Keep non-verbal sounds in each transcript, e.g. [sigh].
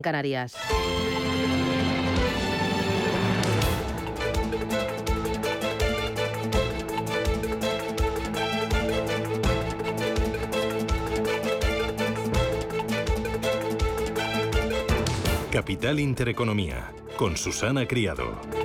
Canarias. Capital Intereconomía, con Susana Criado.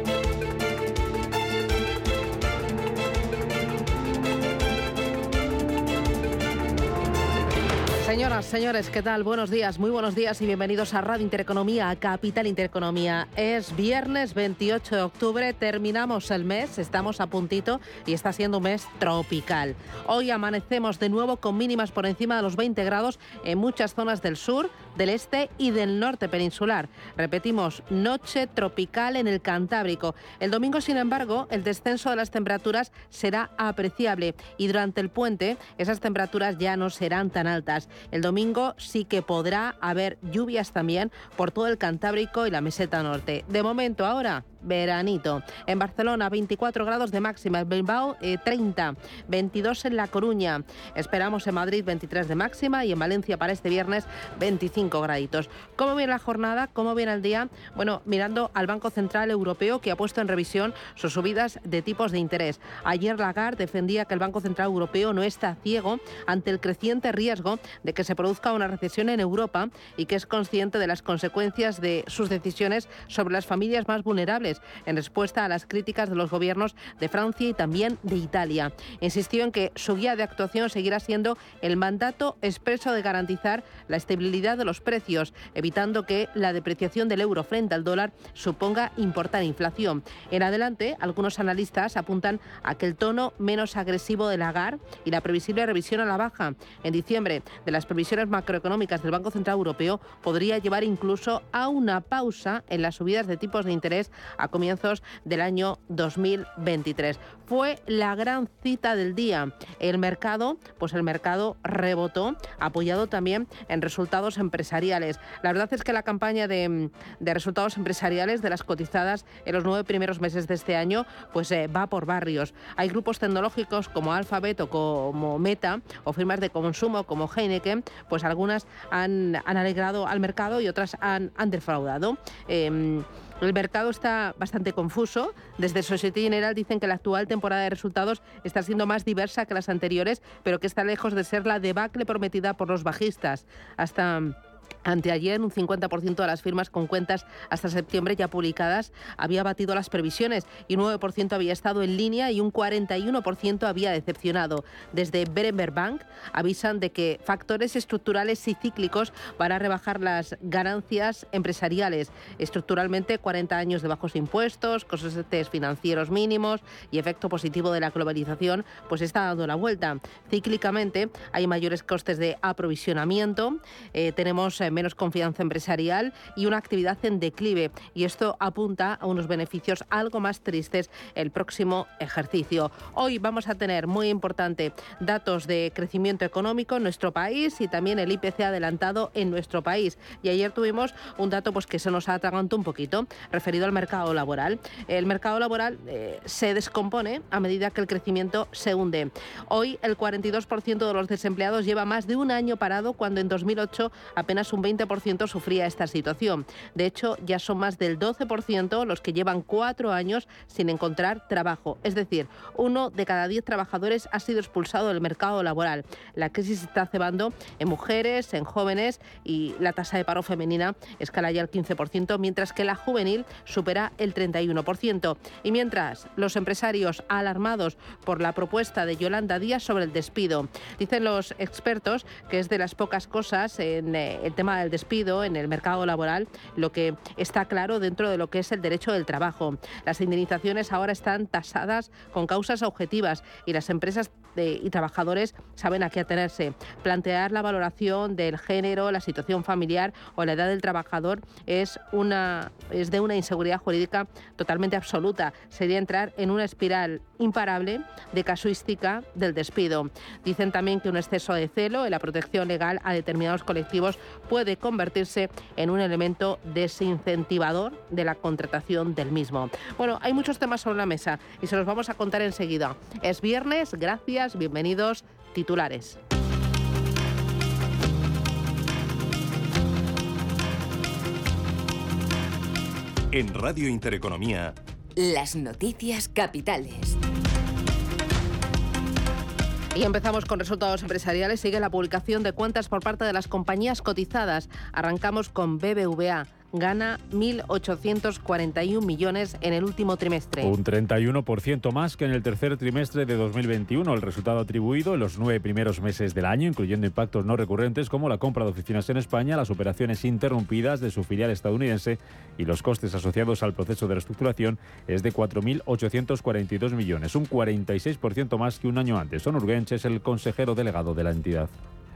Señores, ¿qué tal? Buenos días, muy buenos días y bienvenidos a Radio Intereconomía, a Capital Intereconomía. Es viernes 28 de octubre, terminamos el mes, estamos a puntito y está siendo un mes tropical. Hoy amanecemos de nuevo con mínimas por encima de los 20 grados en muchas zonas del sur, del este y del norte peninsular. Repetimos, noche tropical en el Cantábrico. El domingo, sin embargo, el descenso de las temperaturas será apreciable y durante el puente esas temperaturas ya no serán tan altas. El domingo sí que podrá haber lluvias también por todo el Cantábrico y la meseta norte. De momento ahora veranito. En Barcelona 24 grados de máxima, en Bilbao 30, eh, 22 en La Coruña. Esperamos en Madrid 23 de máxima y en Valencia para este viernes 25 graditos. ¿Cómo viene la jornada? ¿Cómo viene el día? Bueno, mirando al Banco Central Europeo que ha puesto en revisión sus subidas de tipos de interés. Ayer Lagarde defendía que el Banco Central Europeo no está ciego ante el creciente riesgo de que se produzca una recesión en Europa y que es consciente de las consecuencias de sus decisiones sobre las familias más vulnerables en respuesta a las críticas de los gobiernos de Francia y también de Italia. Insistió en que su guía de actuación seguirá siendo el mandato expreso de garantizar la estabilidad de los precios, evitando que la depreciación del euro frente al dólar suponga importar inflación. En adelante, algunos analistas apuntan a que el tono menos agresivo del Lagarde y la previsible revisión a la baja en diciembre de las previsiones macroeconómicas del Banco Central Europeo podría llevar incluso a una pausa en las subidas de tipos de interés a comienzos del año 2023. Fue la gran cita del día. El mercado, pues el mercado rebotó, apoyado también en resultados empresariales. La verdad es que la campaña de, resultados empresariales de las cotizadas en los nueve primeros meses de este año, pues eh, va por barrios. Hay grupos tecnológicos como Alphabet o como Meta o firmas de consumo como Heineken, pues algunas han, alegrado al mercado y otras han, defraudado. Em, el mercado está bastante confuso. Desde Societe General dicen que la actual temporada de resultados está siendo más diversa que las anteriores, pero que está lejos de ser la debacle prometida por los bajistas. Hasta Anteayer, un 50% de las firmas con cuentas hasta septiembre ya publicadas había batido las previsiones y un 9% había estado en línea y un 41% había decepcionado. Desde Berenberg Bank avisan de que factores estructurales y cíclicos van a rebajar las ganancias empresariales. Estructuralmente, 40 años de bajos impuestos, costes financieros mínimos y efecto positivo de la globalización, pues está dando la vuelta. Cíclicamente, hay mayores costes de aprovisionamiento. Eh, tenemos menos confianza empresarial y una actividad en declive. Y esto apunta a unos beneficios algo más tristes el próximo ejercicio. Hoy vamos a tener, muy importante, datos de crecimiento económico en nuestro país y también el IPC adelantado en nuestro país. Y ayer tuvimos un dato pues, que se nos atragantó un poquito, referido al mercado laboral. El mercado laboral eh, se descompone a medida que el crecimiento se hunde. Hoy el 42% de los desempleados lleva más de un año parado cuando en 2008 apenas un 20% sufría esta situación. De hecho, ya son más del 12% los que llevan cuatro años sin encontrar trabajo. Es decir, uno de cada diez trabajadores ha sido expulsado del mercado laboral. La crisis está cebando en mujeres, en jóvenes y la tasa de paro femenina escala ya al 15%, mientras que la juvenil supera el 31%. Y mientras los empresarios alarmados por la propuesta de Yolanda Díaz sobre el despido, dicen los expertos que es de las pocas cosas en eh, el tema del despido en el mercado laboral, lo que está claro dentro de lo que es el derecho del trabajo. Las indemnizaciones ahora están tasadas con causas objetivas y las empresas y trabajadores saben a qué atenerse. Plantear la valoración del género, la situación familiar o la edad del trabajador es, una, es de una inseguridad jurídica totalmente absoluta. Sería entrar en una espiral imparable de casuística del despido. Dicen también que un exceso de celo en la protección legal a determinados colectivos puede convertirse en un elemento desincentivador de la contratación del mismo. Bueno, hay muchos temas sobre la mesa y se los vamos a contar enseguida. Es viernes, gracias, bienvenidos, titulares. En Radio Intereconomía. Las noticias capitales. Y empezamos con resultados empresariales. Sigue la publicación de cuentas por parte de las compañías cotizadas. Arrancamos con BBVA gana 1.841 millones en el último trimestre. Un 31% más que en el tercer trimestre de 2021. El resultado atribuido en los nueve primeros meses del año, incluyendo impactos no recurrentes como la compra de oficinas en España, las operaciones interrumpidas de su filial estadounidense y los costes asociados al proceso de reestructuración, es de 4.842 millones, un 46% más que un año antes. Son Urgench es el consejero delegado de la entidad.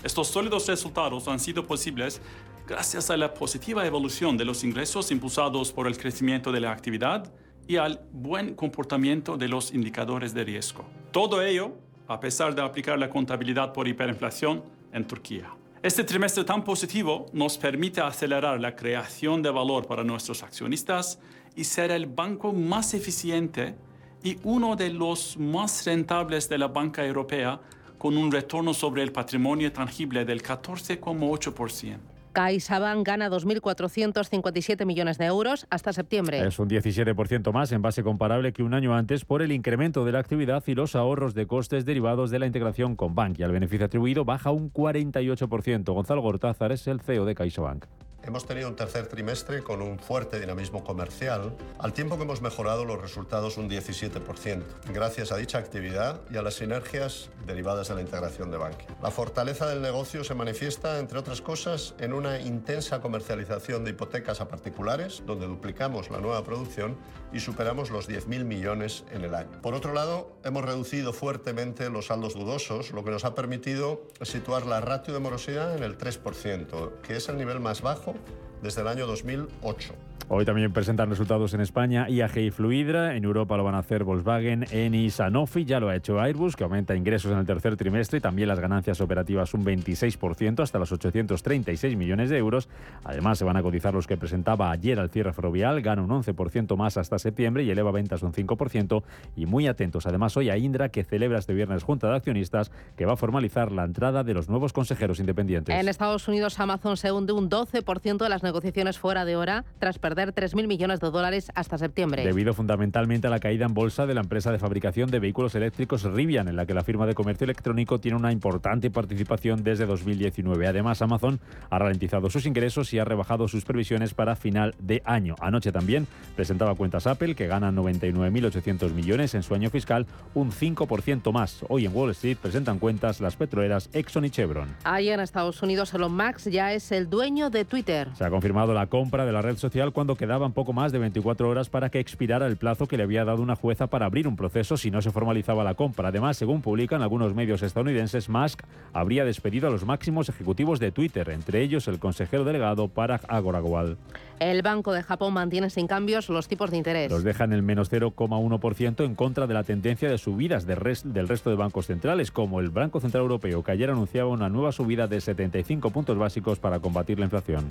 Estos sólidos resultados han sido posibles gracias a la positiva evolución de los ingresos impulsados por el crecimiento de la actividad y al buen comportamiento de los indicadores de riesgo. Todo ello a pesar de aplicar la contabilidad por hiperinflación en Turquía. Este trimestre tan positivo nos permite acelerar la creación de valor para nuestros accionistas y ser el banco más eficiente y uno de los más rentables de la banca europea con un retorno sobre el patrimonio tangible del 14,8%. CaixaBank gana 2.457 millones de euros hasta septiembre. Es un 17% más en base comparable que un año antes por el incremento de la actividad y los ahorros de costes derivados de la integración con Bank. Y al beneficio atribuido baja un 48%. Gonzalo Gortázar es el CEO de CaixaBank. Hemos tenido un tercer trimestre con un fuerte dinamismo comercial, al tiempo que hemos mejorado los resultados un 17%, gracias a dicha actividad y a las sinergias derivadas de la integración de Bankia. La fortaleza del negocio se manifiesta, entre otras cosas, en una intensa comercialización de hipotecas a particulares, donde duplicamos la nueva producción y superamos los 10.000 millones en el año. Por otro lado, hemos reducido fuertemente los saldos dudosos, lo que nos ha permitido situar la ratio de morosidad en el 3%, que es el nivel más bajo desde el año 2008. Hoy también presentan resultados en España IAG y Fluidra. En Europa lo van a hacer Volkswagen, Eni, Sanofi. Ya lo ha hecho Airbus, que aumenta ingresos en el tercer trimestre y también las ganancias operativas un 26% hasta los 836 millones de euros. Además, se van a cotizar los que presentaba ayer al cierre ferrovial. Gana un 11% más hasta septiembre y eleva ventas un 5%. Y muy atentos además hoy a Indra, que celebra este viernes Junta de Accionistas, que va a formalizar la entrada de los nuevos consejeros independientes. En Estados Unidos, Amazon se hunde un 12% de las negociaciones fuera de hora tras perder 3.000 millones de dólares hasta septiembre. Debido fundamentalmente a la caída en bolsa de la empresa de fabricación de vehículos eléctricos Rivian, en la que la firma de comercio electrónico tiene una importante participación desde 2019. Además, Amazon ha ralentizado sus ingresos y ha rebajado sus previsiones para final de año. Anoche también presentaba cuentas Apple, que gana 99.800 millones en su año fiscal, un 5% más. Hoy en Wall Street presentan cuentas las petroleras Exxon y Chevron. Ahí en Estados Unidos, Elon Musk ya es el dueño de Twitter. Se confirmado la compra de la red social cuando quedaban poco más de 24 horas para que expirara el plazo que le había dado una jueza para abrir un proceso si no se formalizaba la compra. Además, según publican algunos medios estadounidenses, Musk habría despedido a los máximos ejecutivos de Twitter, entre ellos el consejero delegado Parag Agrawal. El Banco de Japón mantiene sin cambios los tipos de interés. Los dejan el menos 0,1% en contra de la tendencia de subidas del resto de bancos centrales, como el Banco Central Europeo, que ayer anunciaba una nueva subida de 75 puntos básicos para combatir la inflación.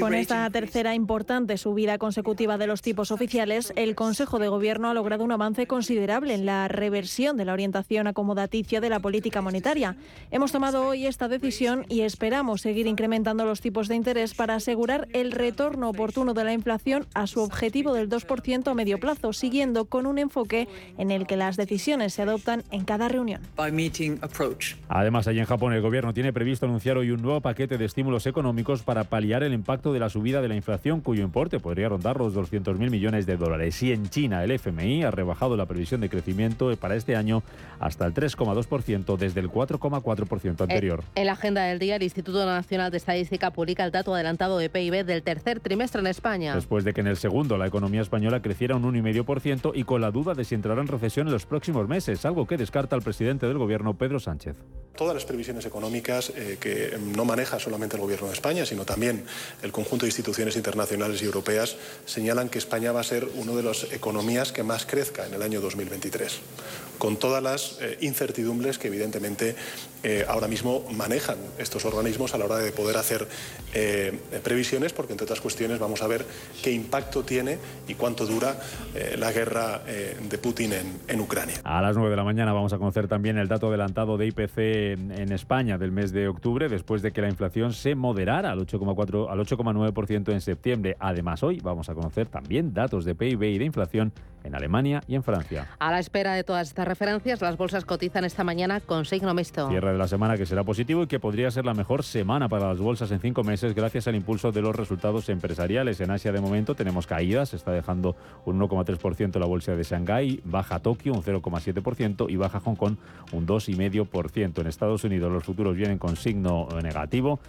Con esta tercera importante subida consecutiva de los tipos oficiales, el Consejo de Gobierno ha logrado un avance considerable en la reversión de la orientación acomodaticia de la política monetaria. Hemos tomado hoy esta decisión y esperamos seguir incrementando los tipos de interés para asegurar el retorno oportuno de la inflación a su objetivo del 2% a medio plazo, siguiendo con un enfoque en el que las decisiones se adoptan en cada reunión. Además, allí en Japón el Gobierno tiene previsto anunciar hoy un nuevo paquete de estímulos económicos para paliar el el impacto de la subida de la inflación, cuyo importe podría rondar los 200.000 millones de dólares. Y en China, el FMI ha rebajado la previsión de crecimiento para este año hasta el 3,2% desde el 4,4% anterior. En la agenda del día, el Instituto Nacional de Estadística publica el dato adelantado de PIB del tercer trimestre en España. Después de que en el segundo la economía española creciera un 1,5% y con la duda de si entrará en recesión en los próximos meses, algo que descarta el presidente del gobierno, Pedro Sánchez. Todas las previsiones económicas eh, que no maneja solamente el gobierno de España, sino también el conjunto de instituciones internacionales y europeas señalan que España va a ser una de las economías que más crezca en el año 2023, con todas las eh, incertidumbres que evidentemente eh, ahora mismo manejan estos organismos a la hora de poder hacer eh, previsiones, porque entre otras cuestiones vamos a ver qué impacto tiene y cuánto dura la guerra de Putin en, Ucrania. A las 9 de la mañana vamos a conocer también el dato adelantado de IPC en, España del mes de octubre, después de que la inflación se moderara al 8,4 al 8,9% en septiembre. Además, hoy vamos a conocer también datos de PIB y de inflación en Alemania y en Francia. A la espera de todas estas referencias, las bolsas cotizan esta mañana con signo mixto. Cierre de la semana que será positivo y que podría ser la mejor semana para las bolsas en cinco meses gracias al impulso de los resultados empresariales. En Asia de momento tenemos caídas, se está dejando un 1,3% la bolsa de Shanghái, baja Tokio un 0,7% y baja Hong Kong un 2,5%. En Estados Unidos los futuros vienen con signo negativo.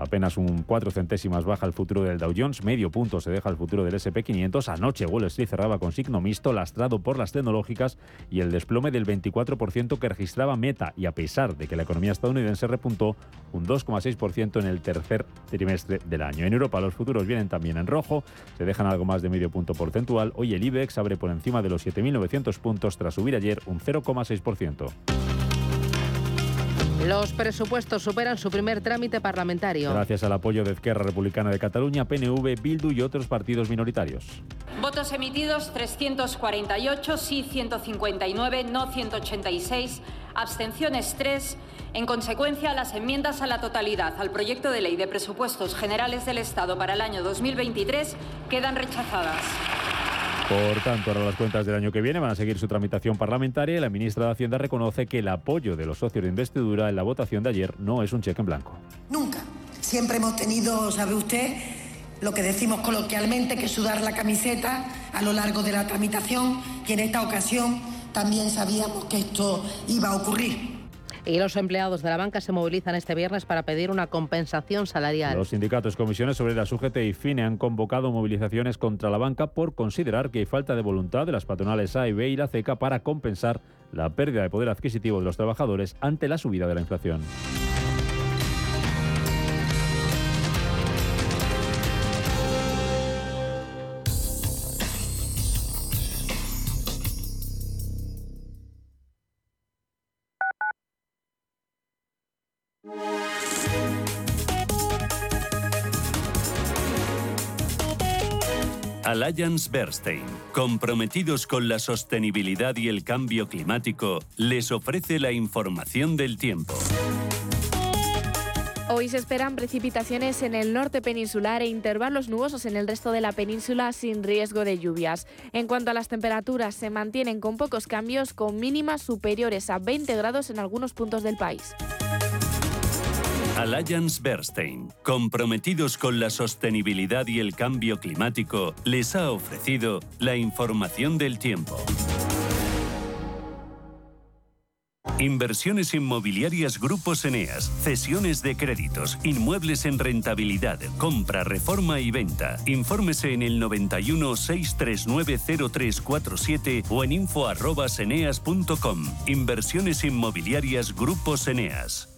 Apenas un 4 centésimas baja el futuro del Dow Jones, medio punto se deja el futuro del SP500. Anoche Wall Street cerraba con signo mixto, lastrado por las tecnológicas y el desplome del 24% que registraba Meta. Y a pesar de que la economía estadounidense repuntó un 2,6% en el tercer trimestre del año. En Europa los futuros vienen también en rojo, se dejan algo más de medio punto porcentual. Hoy el IBEX abre por encima de los 7.900 puntos tras subir ayer un 0,6%. Los presupuestos superan su primer trámite parlamentario. Gracias al apoyo de Esquerra Republicana de Cataluña, PNV, Bildu y otros partidos minoritarios. Votos emitidos 348, sí 159, no 186, abstenciones 3. En consecuencia, las enmiendas a la totalidad al proyecto de ley de presupuestos generales del Estado para el año 2023 quedan rechazadas. Por tanto, ahora las cuentas del año que viene van a seguir su tramitación parlamentaria y la ministra de Hacienda reconoce que el apoyo de los socios de investidura en la votación de ayer no es un cheque en blanco. Nunca. Siempre hemos tenido, sabe usted, lo que decimos coloquialmente, que sudar la camiseta a lo largo de la tramitación y en esta ocasión también sabíamos que esto iba a ocurrir. Y los empleados de la banca se movilizan este viernes para pedir una compensación salarial. Los sindicatos comisiones sobre la UGT y FINE han convocado movilizaciones contra la banca por considerar que hay falta de voluntad de las patronales A y B y la CECA para compensar la pérdida de poder adquisitivo de los trabajadores ante la subida de la inflación. Alliance Bernstein, comprometidos con la sostenibilidad y el cambio climático, les ofrece la información del tiempo. Hoy se esperan precipitaciones en el norte peninsular e intervalos nubosos en el resto de la península sin riesgo de lluvias. En cuanto a las temperaturas, se mantienen con pocos cambios, con mínimas superiores a 20 grados en algunos puntos del país. Alliance Bernstein, comprometidos con la sostenibilidad y el cambio climático, les ha ofrecido la información del tiempo. Inversiones inmobiliarias Grupos Eneas, cesiones de créditos, inmuebles en rentabilidad, compra, reforma y venta. Infórmese en el 91 639 0347 o en info@eneas.com. Inversiones inmobiliarias Grupos Eneas.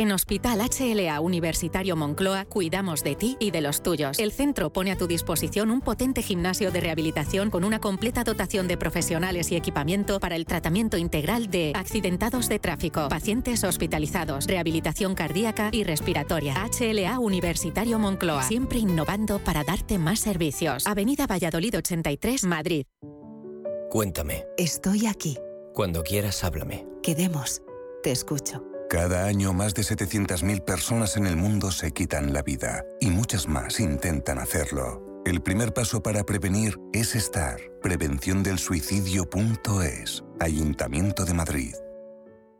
En Hospital HLA Universitario Moncloa cuidamos de ti y de los tuyos. El centro pone a tu disposición un potente gimnasio de rehabilitación con una completa dotación de profesionales y equipamiento para el tratamiento integral de accidentados de tráfico, pacientes hospitalizados, rehabilitación cardíaca y respiratoria. HLA Universitario Moncloa, siempre innovando para darte más servicios. Avenida Valladolid 83, Madrid. Cuéntame. Estoy aquí. Cuando quieras, háblame. Quedemos. Te escucho. Cada año más de 700.000 personas en el mundo se quitan la vida y muchas más intentan hacerlo. El primer paso para prevenir es estar. Prevenciondelsuicidio.es. Ayuntamiento de Madrid.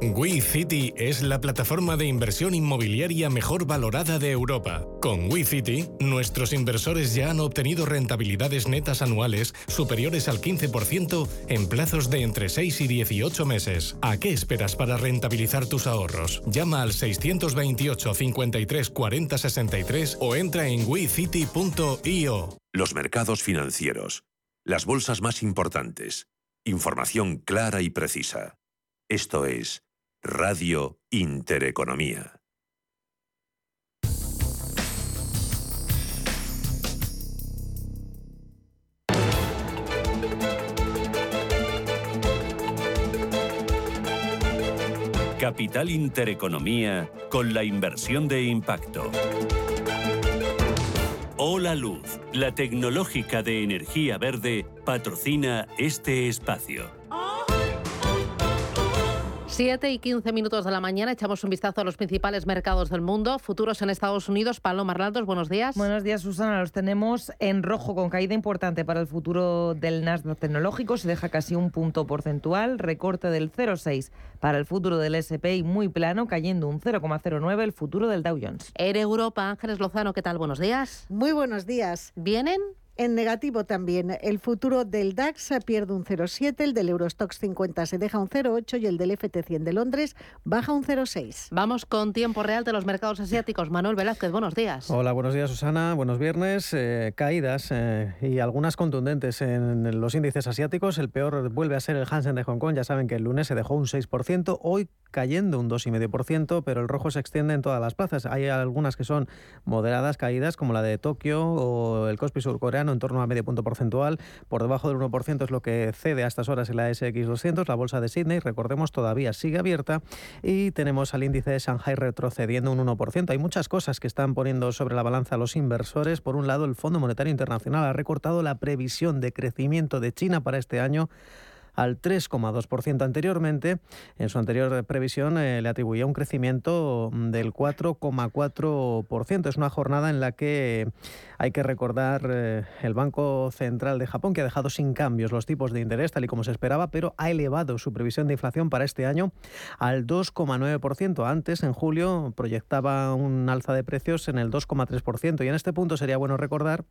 WeCity es la plataforma de inversión inmobiliaria mejor valorada de Europa. Con WeCity, nuestros inversores ya han obtenido rentabilidades netas anuales superiores al 15% en plazos de entre 6 y 18 meses. ¿A qué esperas para rentabilizar tus ahorros? Llama al 628 53 40 63 o entra en wecity.io. Los mercados financieros. Las bolsas más importantes. Información clara y precisa. Esto es Radio Intereconomía. Capital Intereconomía con la inversión de impacto. Hola Luz, la tecnológica de energía verde, patrocina este espacio. 7 y 15 minutos de la mañana echamos un vistazo a los principales mercados del mundo. Futuros en Estados Unidos. Paloma Arnaldos, buenos días. Buenos días, Susana. Los tenemos en rojo con caída importante para el futuro del Nasdaq tecnológico. Se deja casi un punto porcentual. Recorte del 0,6 para el futuro del S&P muy plano, cayendo un 0,09 el futuro del Dow Jones. En Europa, Ángeles Lozano, ¿qué tal? Buenos días. Muy buenos días. ¿Vienen? En negativo también, el futuro del DAX pierde un 0,7, el del Eurostox 50 se deja un 0,8 y el del FT100 de Londres baja un 0,6. Vamos con tiempo real de los mercados asiáticos. Manuel Velázquez, buenos días. Hola, buenos días Susana, buenos viernes. Eh, caídas eh, y algunas contundentes en los índices asiáticos. El peor vuelve a ser el Hansen de Hong Kong. Ya saben que el lunes se dejó un 6%, hoy cayendo un 2,5%, pero el rojo se extiende en todas las plazas. Hay algunas que son moderadas caídas, como la de Tokio o el Kospi surcoreano en torno a medio punto porcentual. Por debajo del 1% es lo que cede a estas horas en la SX200. La bolsa de Sydney, recordemos, todavía sigue abierta y tenemos al índice de Shanghai retrocediendo un 1%. Hay muchas cosas que están poniendo sobre la balanza los inversores. Por un lado, el Fondo Monetario Internacional ha recortado la previsión de crecimiento de China para este año al 3,2% anteriormente. En su anterior previsión eh, le atribuía un crecimiento del 4,4%. Es una jornada en la que hay que recordar eh, el Banco Central de Japón, que ha dejado sin cambios los tipos de interés, tal y como se esperaba, pero ha elevado su previsión de inflación para este año al 2,9%. Antes, en julio, proyectaba un alza de precios en el 2,3%. Y en este punto sería bueno recordar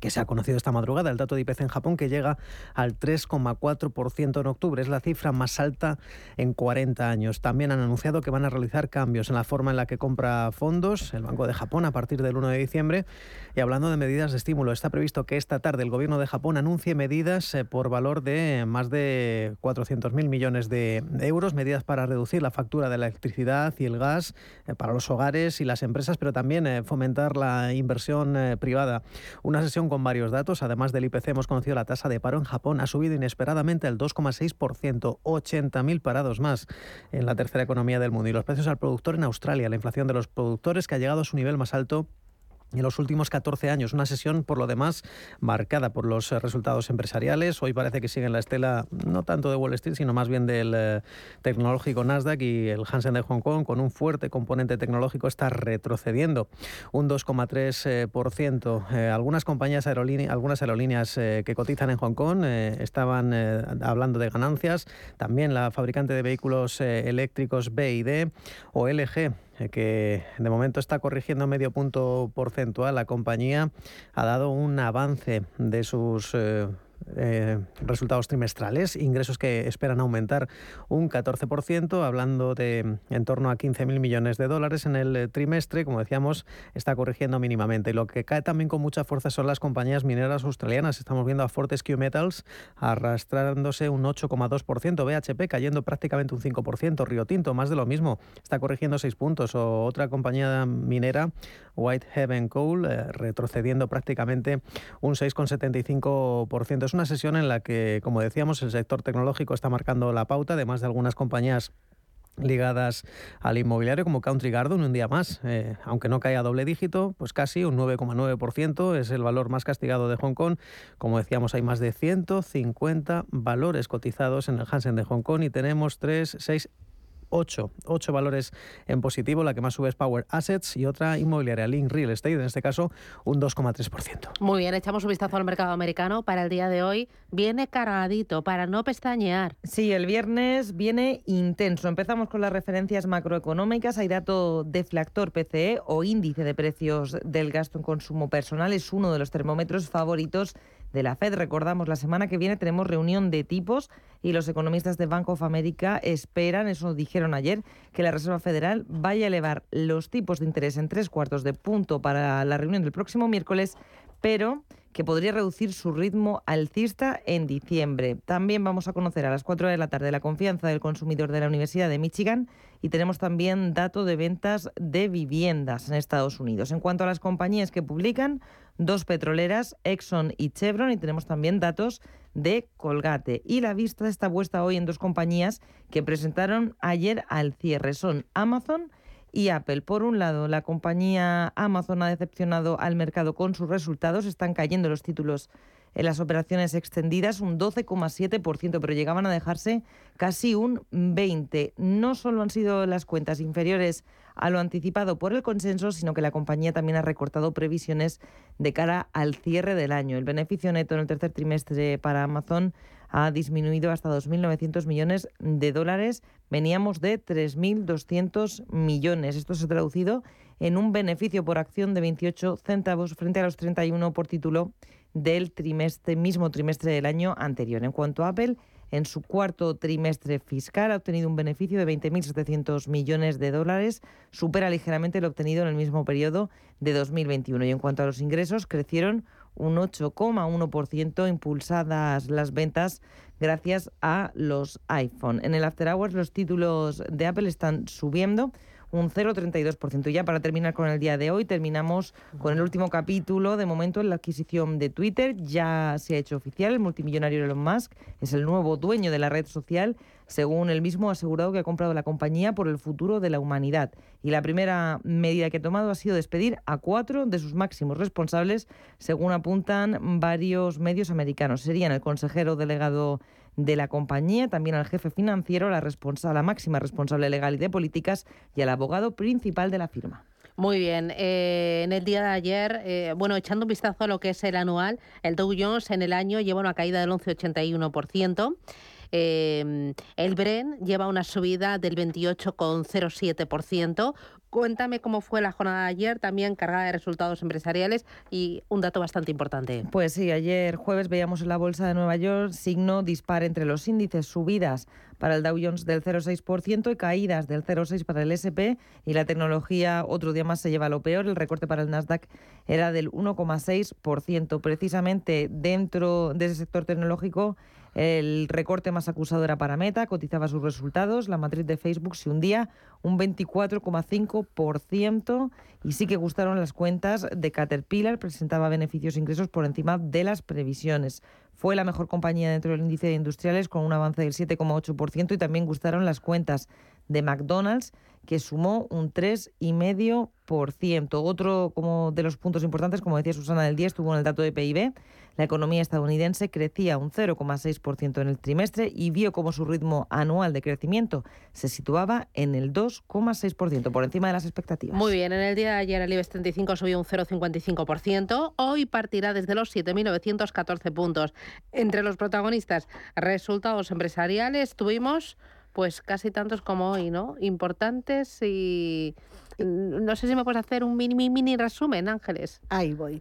que se ha conocido esta madrugada, el dato de IPC en Japón que llega al 3,4% en octubre. Es la cifra más alta en 40 años. También han anunciado que van a realizar cambios en la forma en la que compra fondos el Banco de Japón a partir del 1 de diciembre. Y hablando de medidas de estímulo, está previsto que esta tarde el Gobierno de Japón anuncie medidas eh, por valor de más de 400.000 millones de euros, medidas para reducir la factura de la electricidad y el gas eh, para los hogares y las empresas, pero también eh, fomentar la inversión privada. Una sesión con varios datos. Además del IPC, hemos conocido la tasa de paro en Japón. Ha subido inesperadamente al 2,6%, 80.000 parados más en la tercera economía del mundo. Y los precios al productor en Australia, la inflación de los productores que ha llegado a su nivel más alto en los últimos 14 años. Una sesión, por lo demás, marcada por los eh, resultados empresariales. Hoy parece que sigue en la estela no tanto de Wall Street, sino más bien del eh, tecnológico Nasdaq y el Hansen de Hong Kong, con un fuerte componente tecnológico, está retrocediendo un 2,3%. Eh, algunas compañías aerolíneas, algunas aerolíneas que cotizan en Hong Kong estaban hablando de ganancias. También la fabricante de vehículos eléctricos BID o LG que de momento está corrigiendo medio punto porcentual. La compañía ha dado un avance de sus eh, eh, resultados trimestrales, ingresos que esperan aumentar un 14%, hablando de en torno a 15.000 millones de dólares en el trimestre, como decíamos, está corrigiendo mínimamente. Y lo que cae también con mucha fuerza son las compañías mineras australianas. Estamos viendo a Fortescue Metals arrastrándose un 8,2%, BHP cayendo prácticamente un 5%, Río Tinto más de lo mismo, está corrigiendo 6 puntos, o otra compañía minera, Whitehaven Coal, eh, retrocediendo prácticamente un 6,75%. Es una sesión en la que, como decíamos, el sector tecnológico está marcando la pauta, además de algunas compañías ligadas al inmobiliario como Country Garden un día más, eh, aunque no cae a doble dígito, pues casi un 9,9% es el valor más castigado de Hong Kong. Como decíamos, hay más de 150 valores cotizados en el Hansen de Hong Kong y tenemos 3, 6 ocho, ocho valores en positivo. La que más sube es Power Assets y otra inmobiliaria, Link Real Estate, en este caso un 2,3%. Muy bien, echamos un vistazo al mercado americano para el día de hoy. Viene cargadito para no pestañear. Sí, el viernes viene intenso. Empezamos con las referencias macroeconómicas. Hay dato deflactor PCE o índice de precios del gasto en consumo personal. Es uno de los termómetros favoritos de la Fed. Recordamos, la semana que viene tenemos reunión de tipos y los economistas de Bank of America esperan, eso dijeron ayer, que la Reserva Federal vaya a elevar los tipos de interés en tres cuartos de punto para la reunión del próximo miércoles, pero que podría reducir su ritmo alcista en diciembre. También vamos a conocer a las 4 de la tarde la confianza del consumidor de la Universidad de Michigan y tenemos también dato de ventas de viviendas en Estados Unidos. En cuanto a las compañías que publican, dos petroleras, Exxon y Chevron, y tenemos también datos de Colgate. Y la vista está puesta hoy en dos compañías que presentaron ayer al cierre. Son Amazon Apple. Por un lado, la compañía Amazon ha decepcionado al mercado con sus resultados. Están cayendo los títulos en las operaciones extendidas un 12,7%, pero llegaban a dejarse casi un 20%. No solo han sido las cuentas inferiores a lo anticipado por el consenso, sino que la compañía también ha recortado previsiones de cara al cierre del año. El beneficio neto en el tercer trimestre para Amazon ha disminuido hasta 2.900 millones de dólares. Veníamos de 3.200 millones. Esto se ha traducido en un beneficio por acción de 28 centavos frente a los 31 por título del trimestre, mismo trimestre del año anterior. En cuanto a Apple, en su cuarto trimestre fiscal ha obtenido un beneficio de 20.700 millones de dólares, supera ligeramente lo obtenido en el mismo periodo de 2021. Y en cuanto a los ingresos, crecieron un 8,1%, impulsadas las ventas gracias a los iPhone. En el After Hours los títulos de Apple están subiendo un 0,32%. Ya para terminar con el día de hoy, terminamos con el último capítulo. De momento, en la adquisición de Twitter ya se ha hecho oficial. El multimillonario Elon Musk es el nuevo dueño de la red social. Según él mismo, ha asegurado que ha comprado la compañía por el futuro de la humanidad. Y la primera medida que ha tomado ha sido despedir a cuatro de sus máximos responsables, según apuntan varios medios americanos. Serían el consejero delegado de la compañía, también al jefe financiero, la, la máxima responsable legal y de políticas y al abogado principal de la firma. Muy bien. Eh, en el día de ayer, eh, bueno, echando un vistazo a lo que es el anual, el Dow Jones en el año lleva una caída del 11,81%. Eh, el Bren lleva una subida del 28,07%. Cuéntame cómo fue la jornada de ayer, también cargada de resultados empresariales y un dato bastante importante. Pues sí, ayer jueves veíamos en la Bolsa de Nueva York signo dispar entre los índices, subidas para el Dow Jones del 0,6% y caídas del 0,6% para el SP y la tecnología otro día más se lleva lo peor, el recorte para el Nasdaq era del 1,6%. Precisamente dentro de ese sector tecnológico el recorte más acusado era para Meta, cotizaba sus resultados. La matriz de Facebook se hundía un 24,5% y sí que gustaron las cuentas de Caterpillar, presentaba beneficios e ingresos por encima de las previsiones. Fue la mejor compañía dentro del índice de industriales con un avance del 7,8% y también gustaron las cuentas de McDonald's que sumó un 3,5%. Otro como de los puntos importantes, como decía Susana del día, estuvo en el dato de PIB la economía estadounidense crecía un 0,6% en el trimestre y vio como su ritmo anual de crecimiento se situaba en el 2,6%, por encima de las expectativas. Muy bien, en el día de ayer el IBEX 35 subió un 0,55%, hoy partirá desde los 7.914 puntos. Entre los protagonistas, resultados empresariales, tuvimos pues casi tantos como hoy, ¿no? Importantes y no sé si me puedes hacer un mini, mini resumen, Ángeles. Ahí voy.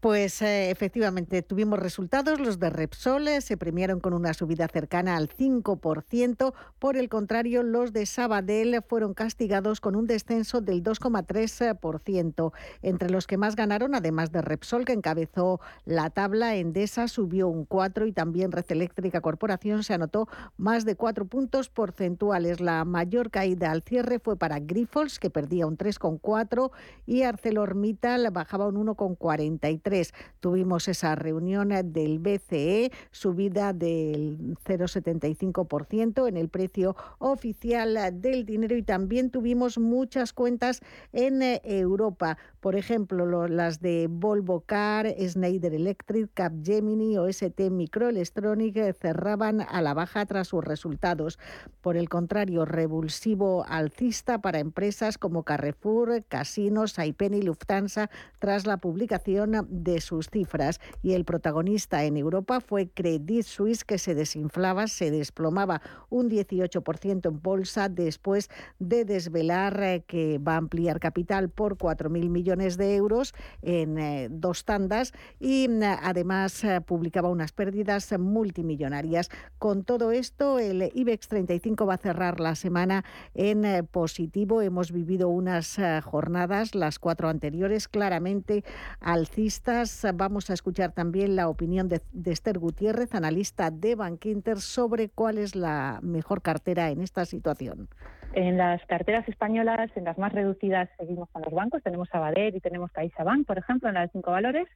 Pues eh, efectivamente tuvimos resultados, los de Repsol se premiaron con una subida cercana al 5%, por el contrario los de Sabadell fueron castigados con un descenso del 2,3%. Entre los que más ganaron, además de Repsol que encabezó la tabla, Endesa subió un 4 y también Red Eléctrica Corporación se anotó más de 4 puntos porcentuales. La mayor caída al cierre fue para Grifols que perdía un 3,4 y ArcelorMittal bajaba un 1,43. Tuvimos esa reunión del BCE, subida del 0,75% en el precio oficial del dinero y también tuvimos muchas cuentas en Europa. Por ejemplo, las de Volvo Car, Schneider Electric, Capgemini o ST Microelectronic eh, cerraban a la baja tras sus resultados. Por el contrario, revulsivo alcista para empresas como Carrefour, Casinos, Saipen y Lufthansa tras la publicación de sus cifras. Y el protagonista en Europa fue Credit Suisse, que se desinflaba, se desplomaba un 18% en bolsa después de desvelar eh, que va a ampliar capital por 4.000 millones de euros en eh, dos tandas y mm, además eh, publicaba unas pérdidas multimillonarias. Con todo esto, el IBEX 35 va a cerrar la semana en positivo. Hemos vivido unas jornadas, las cuatro anteriores, claramente alcistas. Vamos a escuchar también la opinión de, Esther Gutiérrez, analista de Bankinter, sobre cuál es la mejor cartera en esta situación. En las carteras españolas, en las más reducidas, seguimos con los bancos. Tenemos Sabadell y tenemos CaixaBank, por ejemplo, en las cinco valores.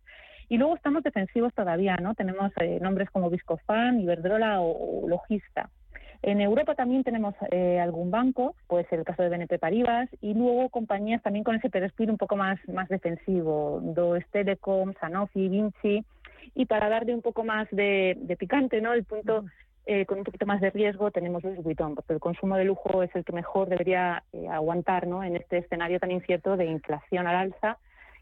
Y luego estamos defensivos todavía, ¿no? Tenemos eh, nombres como Viscofan, Iberdrola o, Logista. En Europa también tenemos eh, algún banco, puede ser el caso de BNP Paribas, y luego compañías también con ese perfil un poco más, más defensivo, Does Telecom, Sanofi, Vinci, y para darle un poco más de, de picante, ¿no? El punto eh, con un poquito más de riesgo tenemos Louis Vuitton, porque el consumo de lujo es el que mejor debería eh, aguantar ¿no? en este escenario tan incierto de inflación al alza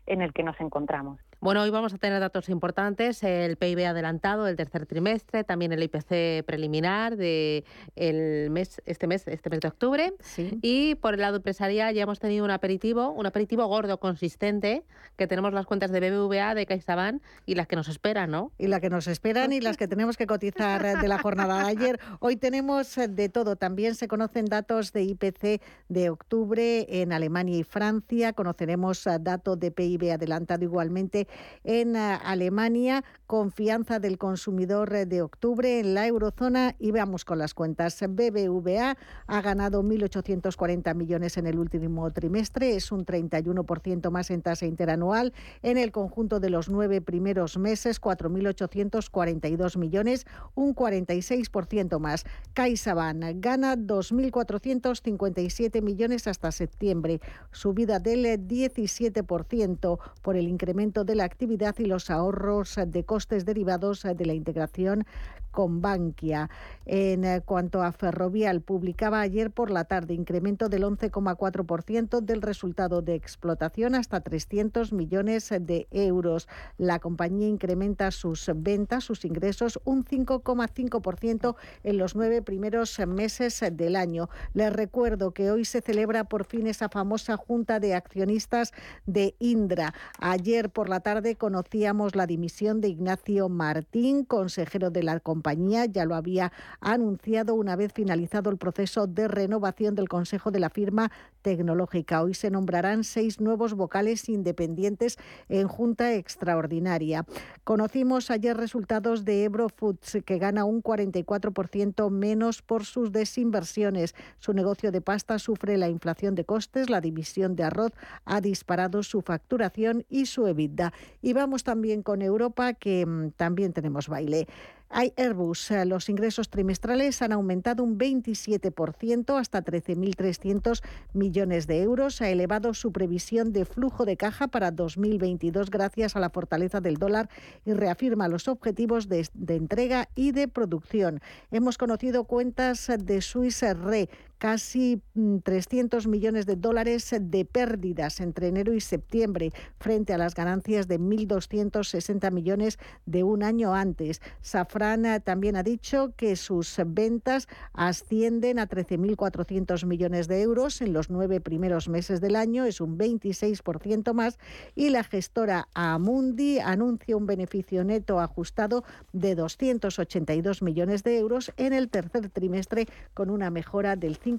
en el que nos encontramos. Bueno, hoy vamos a tener datos importantes, el PIB adelantado del tercer trimestre, también el IPC preliminar de el mes, este mes, este mes de octubre. Y por el lado empresarial ya hemos tenido un aperitivo, un aperitivo gordo, consistente, que tenemos las cuentas de BBVA, de CaixaBank y las que nos esperan, ¿no? Y las que nos esperan y las que tenemos que cotizar de la jornada de ayer. Hoy tenemos de todo. También se conocen datos de IPC de octubre en Alemania y Francia. Conoceremos datos de PIB adelantado igualmente en eh, Alemania, confianza del consumidor eh, de octubre en la eurozona y veamos con las cuentas. BBVA ha ganado 1.840 millones en el último trimestre, es un 31% más en tasa interanual. En el conjunto de los nueve primeros meses, 4.842 millones, un 46% más. CaixaBank gana 2.457 millones hasta septiembre, subida del 17% por el incremento de la actividad y los ahorros de costes derivados de la integración con Bankia. En eh, cuanto a Ferrovial, publicaba ayer por la tarde incremento del 11,4% del resultado de explotación hasta 300 millones de euros. La compañía incrementa sus ventas, sus ingresos, un 5,5% en los nueve primeros meses del año. Les recuerdo que hoy se celebra por fin esa famosa junta de accionistas de Indra. Ayer por la tarde conocíamos la dimisión de Ignacio Martín, consejero de la compañía compañía ya lo había anunciado una vez finalizado el proceso de renovación del Consejo de la firma tecnológica. Hoy se nombrarán seis nuevos vocales independientes en Junta Extraordinaria. Conocimos ayer resultados de Ebro Foods, que gana un 44% menos por sus desinversiones. Su negocio de pasta sufre la inflación de costes, la división de arroz ha disparado su facturación y su EBITDA. Y vamos también con Europa, que mm, también tenemos baile. Hay Airbus. Eh, los ingresos trimestrales han aumentado un 27% hasta 13.300 millones de euros. Ha elevado su previsión de flujo de caja para 2022 gracias a la fortaleza del dólar y reafirma los objetivos de, entrega y de producción. Hemos conocido cuentas de Swiss Re casi 300 mm, millones de dólares de pérdidas entre enero y septiembre frente a las ganancias de 1.260 millones de un año antes. Safran eh, también ha dicho que sus ventas ascienden a 13.400 millones de euros en los nueve primeros meses del año, es un 26% más, y la gestora Amundi anuncia un beneficio neto ajustado de 282 millones de euros en el tercer trimestre con una mejora del 5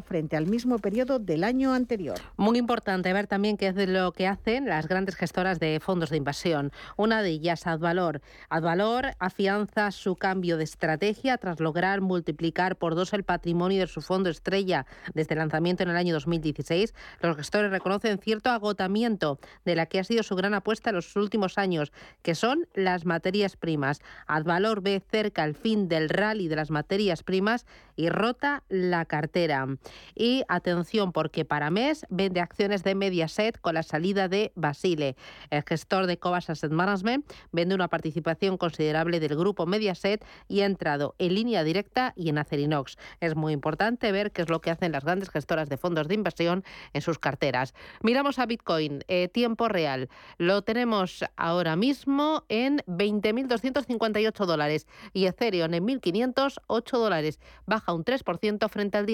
frente al mismo periodo del año anterior. Muy importante ver también qué es lo que hacen las grandes gestoras de fondos de inversión. Una de ellas, Advalor. Advalor afianza su cambio de estrategia tras lograr multiplicar por dos el patrimonio de su fondo estrella desde el lanzamiento en el año 2016. Los gestores reconocen cierto agotamiento de la que ha sido su gran apuesta en los últimos años, que son las materias primas. Advalor ve cerca el fin del rally de las materias primas y rota la cartera. Y atención, porque para mes vende acciones de Mediaset con la salida de Basile. El gestor de Cobas Asset Management vende una participación considerable del grupo Mediaset y ha entrado en línea directa y en Acerinox. Es muy importante ver qué es lo que hacen las grandes gestoras de fondos de inversión en sus carteras. Miramos a Bitcoin, eh, tiempo real. Lo tenemos ahora mismo en 20.258 dólares y Ethereum en 1.508 dólares. Baja un 3% frente al día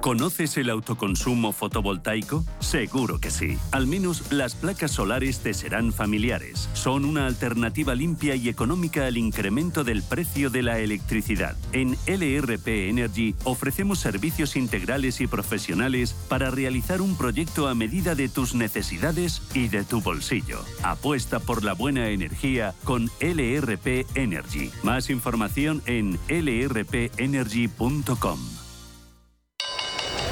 ¿Conoces el autoconsumo fotovoltaico? Seguro que sí. Al menos las placas solares te serán familiares. Son una alternativa limpia y económica al incremento del precio de la electricidad. En LRP Energy ofrecemos servicios integrales y profesionales para realizar un proyecto a medida de tus necesidades y de tu bolsillo. Apuesta por la buena energía con LRP Energy. Más información en lrpenergy.com.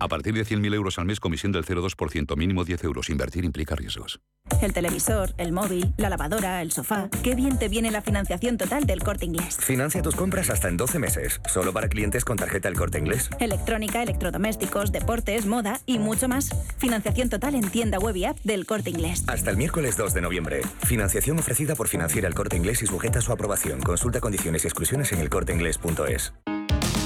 A partir de 100.000 euros al mes, comisión del 0,2%, mínimo 10 euros. Invertir implica riesgos. El televisor, el móvil, la lavadora, el sofá. Qué bien te viene la financiación total del corte inglés. Financia tus compras hasta en 12 meses. Solo para clientes con tarjeta el corte inglés. Electrónica, electrodomésticos, deportes, moda y mucho más. Financiación total en tienda web y app del corte inglés. Hasta el miércoles 2 de noviembre. Financiación ofrecida por Financiera el corte inglés y sujeta a su aprobación. Consulta condiciones y exclusiones en elcorteinglés.es.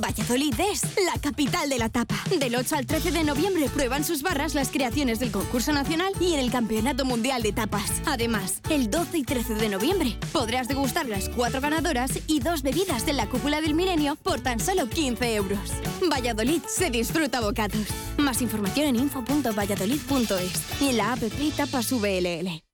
Valladolid es la capital de la tapa. Del 8 al 13 de noviembre prueban sus barras las creaciones del concurso nacional y en el Campeonato Mundial de Tapas. Además, el 12 y 13 de noviembre podrás degustar las cuatro ganadoras y dos bebidas de la cúpula del milenio por tan solo 15 euros. Valladolid se disfruta bocatos. Más información en info.valladolid.es y en la app Tapas VLL.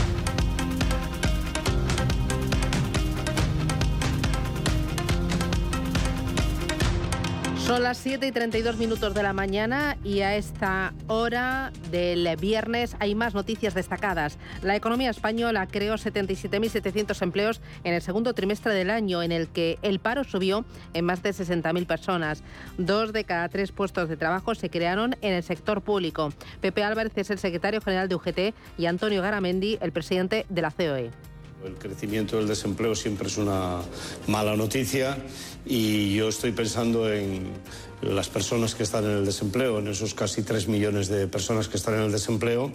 Son las 7 y 32 minutos de la mañana y a esta hora del viernes hay más noticias destacadas. La economía española creó 77.700 empleos en el segundo trimestre del año, en el que el paro subió en más de 60.000 personas. Dos de cada tres puestos de trabajo se crearon en el sector público. Pepe Álvarez es el secretario general de UGT y Antonio Garamendi, el presidente de la COE. El crecimiento del desempleo siempre es una mala noticia y yo estoy pensando en las personas que están en el desempleo, en esos casi 3 millones de personas que están en el desempleo,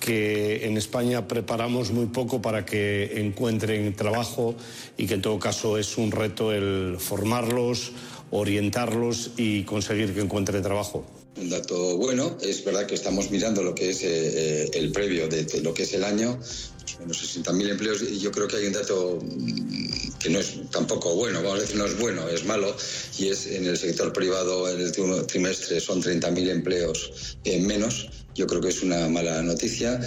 que en España preparamos muy poco para que encuentren trabajo y que en todo caso es un reto el formarlos, orientarlos y conseguir que encuentren trabajo. Un dato bueno, es verdad que estamos mirando lo que es eh, el previo de, de lo que es el año, Menos 60.000 empleos y yo creo que hay un dato mm, que no es tampoco bueno, vamos a decir no es bueno, es malo, y es en el sector privado en el trimestre son 30.000 empleos eh, menos. Yo creo que es una mala noticia.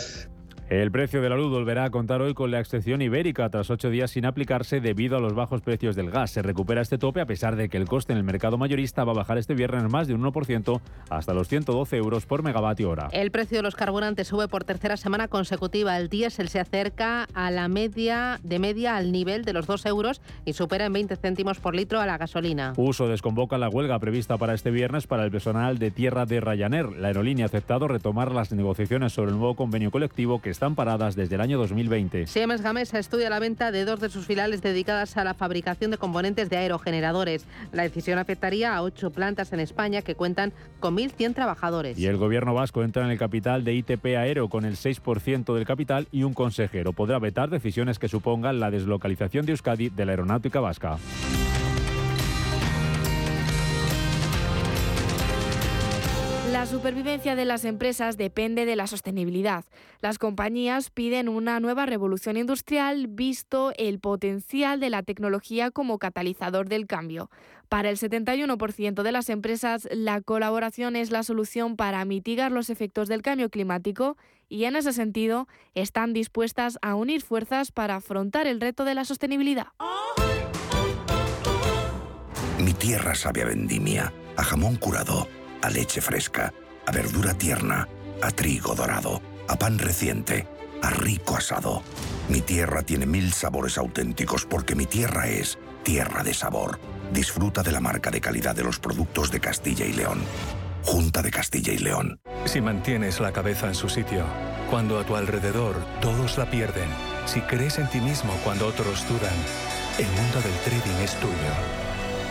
El precio de la luz volverá a contar hoy con la excepción ibérica tras ocho días sin aplicarse debido a los bajos precios del gas. Se recupera este tope a pesar de que el coste en el mercado mayorista va a bajar este viernes más de un 1% hasta los 112 euros por megavatio hora. El precio de los carburantes sube por tercera semana consecutiva. El diésel se acerca a la media de media al nivel de los 2 euros y supera en 20 céntimos por litro a la gasolina. Uso desconvoca la huelga prevista para este viernes para el personal de tierra de Ryanair. La aerolínea ha aceptado retomar las negociaciones sobre el nuevo convenio colectivo que están paradas desde el año 2020. Siemens Gamesa estudia la venta de dos de sus filiales dedicadas a la fabricación de componentes de aerogeneradores. La decisión afectaría a ocho plantas en España que cuentan con 1.100 trabajadores. Y el gobierno vasco entra en el capital de ITP Aero con el 6% del capital y un consejero. Podrá vetar decisiones que supongan la deslocalización de Euskadi de la aeronáutica vasca. Supervivencia de las empresas depende de la sostenibilidad. Las compañías piden una nueva revolución industrial visto el potencial de la tecnología como catalizador del cambio. Para el 71% de las empresas, la colaboración es la solución para mitigar los efectos del cambio climático y en ese sentido están dispuestas a unir fuerzas para afrontar el reto de la sostenibilidad. Mi tierra sabe a vendimia, a jamón curado a leche fresca, a verdura tierna, a trigo dorado, a pan reciente, a rico asado. Mi tierra tiene mil sabores auténticos porque mi tierra es tierra de sabor. Disfruta de la marca de calidad de los productos de Castilla y León. Junta de Castilla y León. Si mantienes la cabeza en su sitio, cuando a tu alrededor todos la pierden, si crees en ti mismo cuando otros dudan, el mundo del trading es tuyo.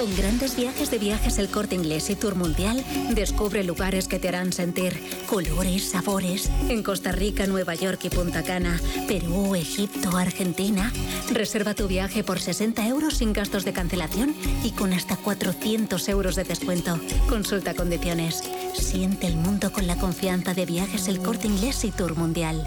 Con grandes viajes de viajes el corte inglés y tour mundial, descubre lugares que te harán sentir colores, sabores. En Costa Rica, Nueva York y Punta Cana, Perú, Egipto, Argentina. Reserva tu viaje por 60 euros sin gastos de cancelación y con hasta 400 euros de descuento. Consulta condiciones. Siente el mundo con la confianza de viajes el corte inglés y tour mundial.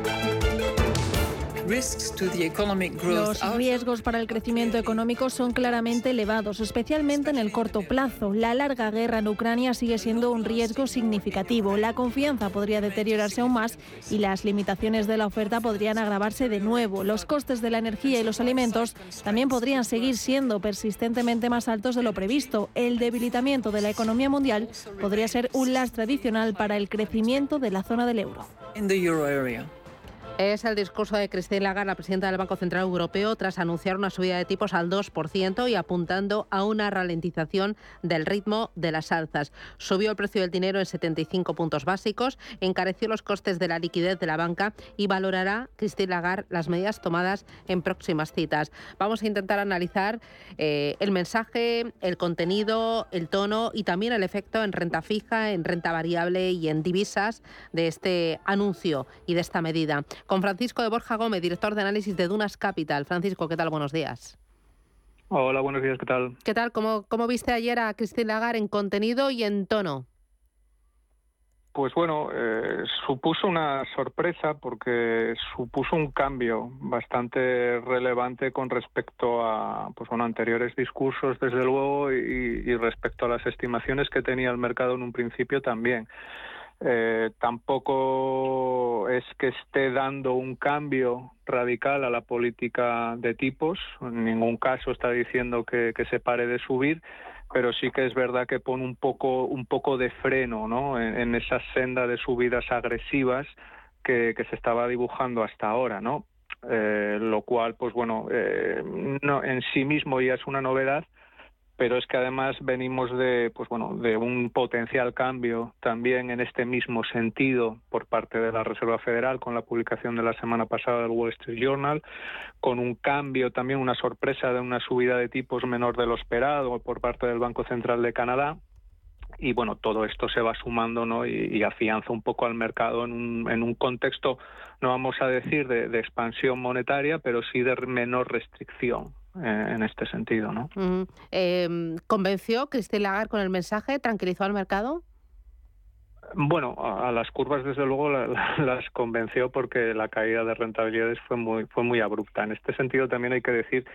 Los riesgos para el crecimiento económico son claramente elevados, especialmente en el corto plazo. La larga guerra en Ucrania sigue siendo un riesgo significativo. La confianza podría deteriorarse aún más y las limitaciones de la oferta podrían agravarse de nuevo. Los costes de la energía y los alimentos también podrían seguir siendo persistentemente más altos de lo previsto. El debilitamiento de la economía mundial podría ser un lastre adicional para el crecimiento de la zona del euro. Es el discurso de Christine Lagarde, la presidenta del Banco Central Europeo, tras anunciar una subida de tipos al 2% y apuntando a una ralentización del ritmo de las alzas. Subió el precio del dinero en 75 puntos básicos, encareció los costes de la liquidez de la banca y valorará Christine Lagarde las medidas tomadas en próximas citas. Vamos a intentar analizar eh, el mensaje, el contenido, el tono y también el efecto en renta fija, en renta variable y en divisas de este anuncio y de esta medida con Francisco de Borja Gómez, director de análisis de Dunas Capital. Francisco, ¿qué tal? Buenos días. Hola, buenos días, ¿qué tal? ¿Qué tal? ¿Cómo, cómo viste ayer a Cristina Lagarde en contenido y en tono? Pues bueno, eh, supuso una sorpresa porque supuso un cambio bastante relevante con respecto a pues bueno, anteriores discursos, desde luego, y respecto a las estimaciones que tenía el mercado en un principio también. Eh, tampoco es que esté dando un cambio radical a la política de tipos, en ningún caso está diciendo que, se pare de subir, pero sí que es verdad que pone un poco, un poco de freno ¿no? en, esa senda de subidas agresivas que, se estaba dibujando hasta ahora, ¿no? Eh, lo cual, pues bueno, eh, no, en sí mismo ya es una novedad, pero es que además venimos de pues bueno de un potencial cambio también en este mismo sentido por parte de la Reserva Federal con la publicación de la semana pasada del Wall Street Journal con un cambio también una sorpresa de una subida de tipos menor de lo esperado por parte del Banco Central de Canadá y bueno, todo esto se va sumando ¿no? y, afianza un poco al mercado en un, en un contexto, no vamos a decir de, de expansión monetaria, pero sí de menor restricción. Eh, en este sentido. ¿no? Em, ¿Convenció Cristina Lagarde con el mensaje? ¿Tranquilizó al mercado? Bueno, a, las curvas desde luego [laughs] las convenció porque la caída de rentabilidades fue muy fue muy abrupta. En este sentido también hay que decir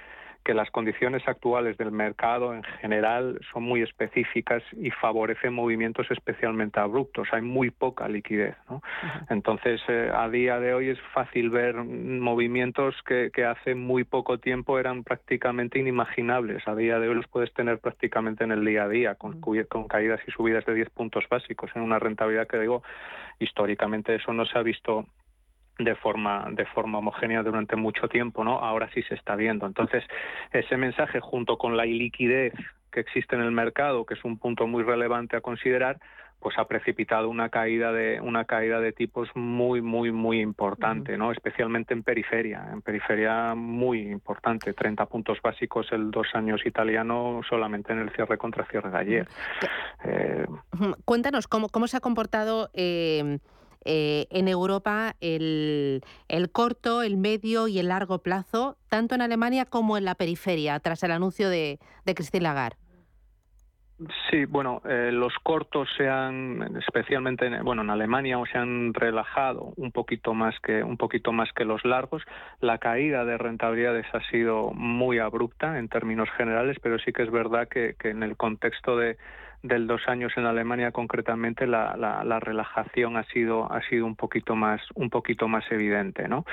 que las condiciones actuales del mercado en general son muy específicas y favorecen movimientos especialmente abruptos. Hay muy poca liquidez. ¿no? Entonces, eh, a día de hoy es fácil ver movimientos que, que, hace muy poco tiempo eran prácticamente inimaginables. A día de hoy los puedes tener prácticamente en el día a día, con, con caídas y subidas de 10 puntos básicos en una rentabilidad que digo, históricamente eso no se ha visto de forma de forma homogénea durante mucho tiempo, ¿no? Ahora sí se está viendo. Entonces, ese mensaje junto con la iliquidez que existe en el mercado, que es un punto muy relevante a considerar, pues ha precipitado una caída de una caída de tipos muy muy muy importante, ¿no? Especialmente en periferia, en periferia muy importante, 30 puntos básicos el dos años italiano solamente en el cierre contra cierre de ayer. Eh, Cuéntanos cómo cómo se ha comportado eh eh, en Europa el, corto, el medio y el largo plazo, tanto en Alemania como en la periferia, tras el anuncio de, de Christine Lagarde? Sí, bueno, eh, los cortos se han, especialmente en, bueno, en Alemania, se han relajado un poquito más que un poquito más que los largos. La caída de rentabilidades ha sido muy abrupta en términos generales, pero sí que es verdad que en el contexto de del dos años en Alemania concretamente la, la, relajación ha sido ha sido un poquito más un poquito más evidente no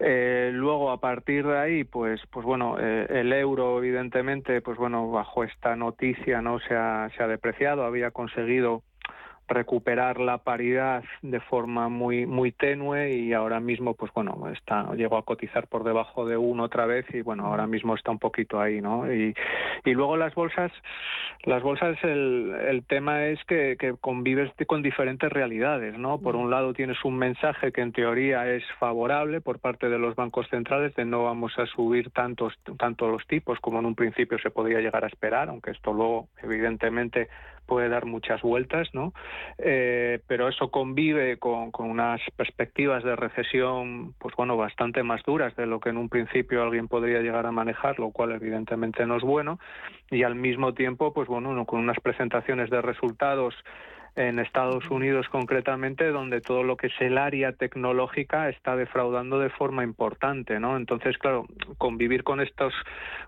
eh, luego a partir de ahí pues pues bueno eh, el euro evidentemente pues bueno bajo esta noticia no se ha, se ha depreciado había conseguido recuperar la paridad de forma muy muy tenue y ahora mismo pues bueno está llegó a cotizar por debajo de uno otra vez y bueno ahora mismo está un poquito ahí no y, y luego las bolsas las bolsas el, el tema es que, que convives con diferentes realidades no por un lado tienes un mensaje que en teoría es favorable por parte de los bancos centrales de no vamos a subir tantos tanto los tipos como en un principio se podía llegar a esperar aunque esto luego evidentemente puede dar muchas vueltas, ¿no? Eh, pero eso convive con, unas perspectivas de recesión, pues bueno, bastante más duras de lo que en un principio alguien podría llegar a manejar, lo cual evidentemente no es bueno, y al mismo tiempo, pues bueno, con unas presentaciones de resultados en Estados Unidos concretamente, donde todo lo que es el área tecnológica está defraudando de forma importante, ¿no? Entonces, claro, convivir con estos,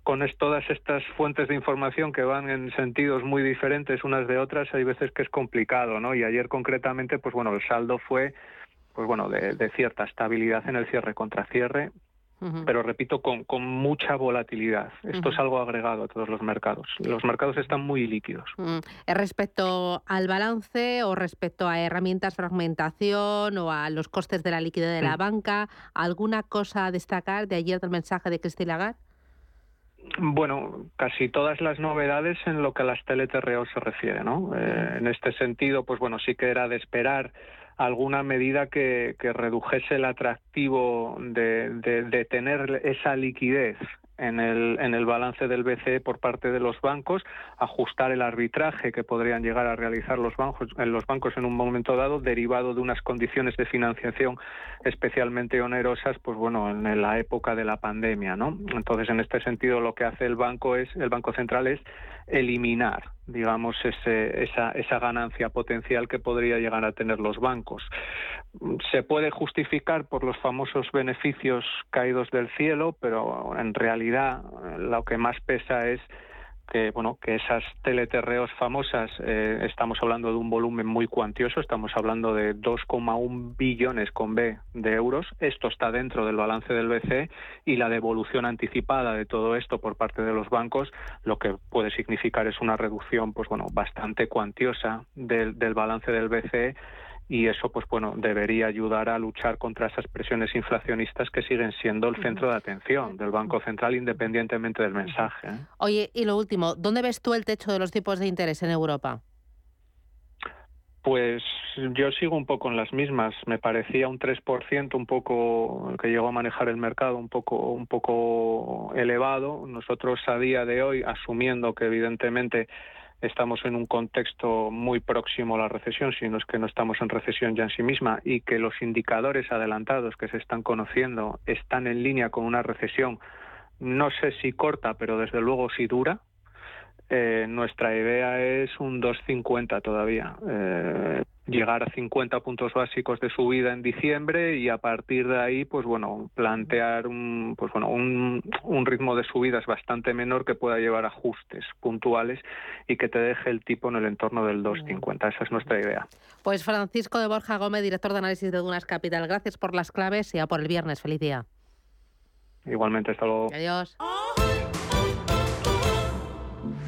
con todas estas fuentes de información que van en sentidos muy diferentes unas de otras, hay veces que es complicado, ¿no? Y ayer concretamente, pues bueno, el saldo fue, pues bueno, de, de cierta estabilidad en el cierre contra cierre, pero repito, con, con, mucha volatilidad. Esto es algo agregado a todos los mercados. Los mercados están muy líquidos. Respecto al balance o respecto a herramientas fragmentación o a los costes de la liquidez de la banca, ¿alguna cosa a destacar de ayer del mensaje de Christine Lagarde? Bueno, casi todas las novedades en lo que a las TLTRO se refiere, ¿no? Eh, en este sentido, pues bueno, sí que era de esperar alguna medida que, redujese el atractivo de, de, tener esa liquidez en el, en el balance del BCE por parte de los bancos, ajustar el arbitraje que podrían llegar a realizar los bancos, en los bancos en un momento dado, derivado de unas condiciones de financiación especialmente onerosas, pues bueno, en la época de la pandemia, ¿no? Entonces, en este sentido, lo que hace el banco es, el Banco Central es eliminar, digamos, ese, esa, esa ganancia potencial que podría llegar a tener los bancos. Se puede justificar por los famosos beneficios caídos del cielo, pero en realidad lo que más pesa es que bueno que esas teleterreos famosas eh, estamos hablando de un volumen muy cuantioso estamos hablando de 2,1 billones con B de euros. Esto está dentro del balance del BCE y la devolución anticipada de todo esto por parte de los bancos lo que puede significar es una reducción pues bueno bastante cuantiosa del balance del BCE y eso pues bueno debería ayudar a luchar contra esas presiones inflacionistas que siguen siendo el centro de atención del Banco Central independientemente del mensaje. ¿eh? Oye, y lo último, ¿dónde ves tú el techo de los tipos de interés en Europa? Pues yo sigo un poco en las mismas. Me parecía un 3% un poco que llegó a manejar el mercado un poco un poco elevado. Nosotros a día de hoy asumiendo que evidentemente estamos en un contexto muy próximo a la recesión, si no es que no estamos en recesión ya en sí misma, y que los indicadores adelantados que se están conociendo están en línea con una recesión, no sé si corta, pero desde luego si dura, eh, nuestra idea es un 2,50 todavía. Eh, llegar a 50 puntos básicos de subida en diciembre y a partir de ahí, pues bueno, plantear un, pues bueno, un, un ritmo de subidas bastante menor que pueda llevar ajustes puntuales y que te deje el tipo en el entorno del 2,50. Esa es nuestra idea. Pues Francisco de Borja Gómez, director de análisis de Dunas Capital. Gracias por las claves y a por el viernes. Feliz día. Igualmente, hasta luego. Adiós.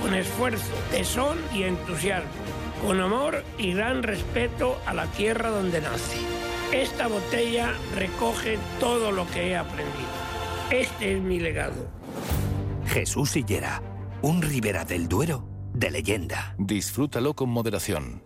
con esfuerzo, tesón y entusiasmo, con amor y gran respeto a la tierra donde nace. Esta botella recoge todo lo que he aprendido. Este es mi legado. Jesús Sillera, un Ribera del Duero de leyenda. Disfrútalo con moderación.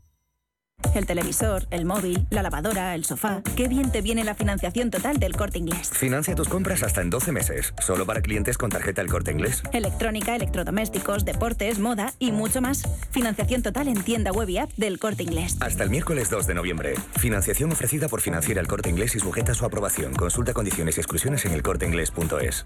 El televisor, el móvil, la lavadora, el sofá. Qué bien te viene la financiación total del corte inglés. Financia tus compras hasta en 12 meses, solo para clientes con tarjeta El corte inglés. Electrónica, electrodomésticos, deportes, moda y mucho más. Financiación total en tienda web y app del corte inglés. Hasta el miércoles 2 de noviembre. Financiación ofrecida por Financiera El corte inglés y sujeta a su aprobación. Consulta condiciones y exclusiones en elcorteinglés.es.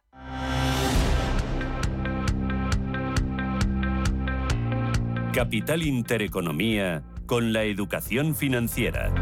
Capital Intereconomía con la educación financiera.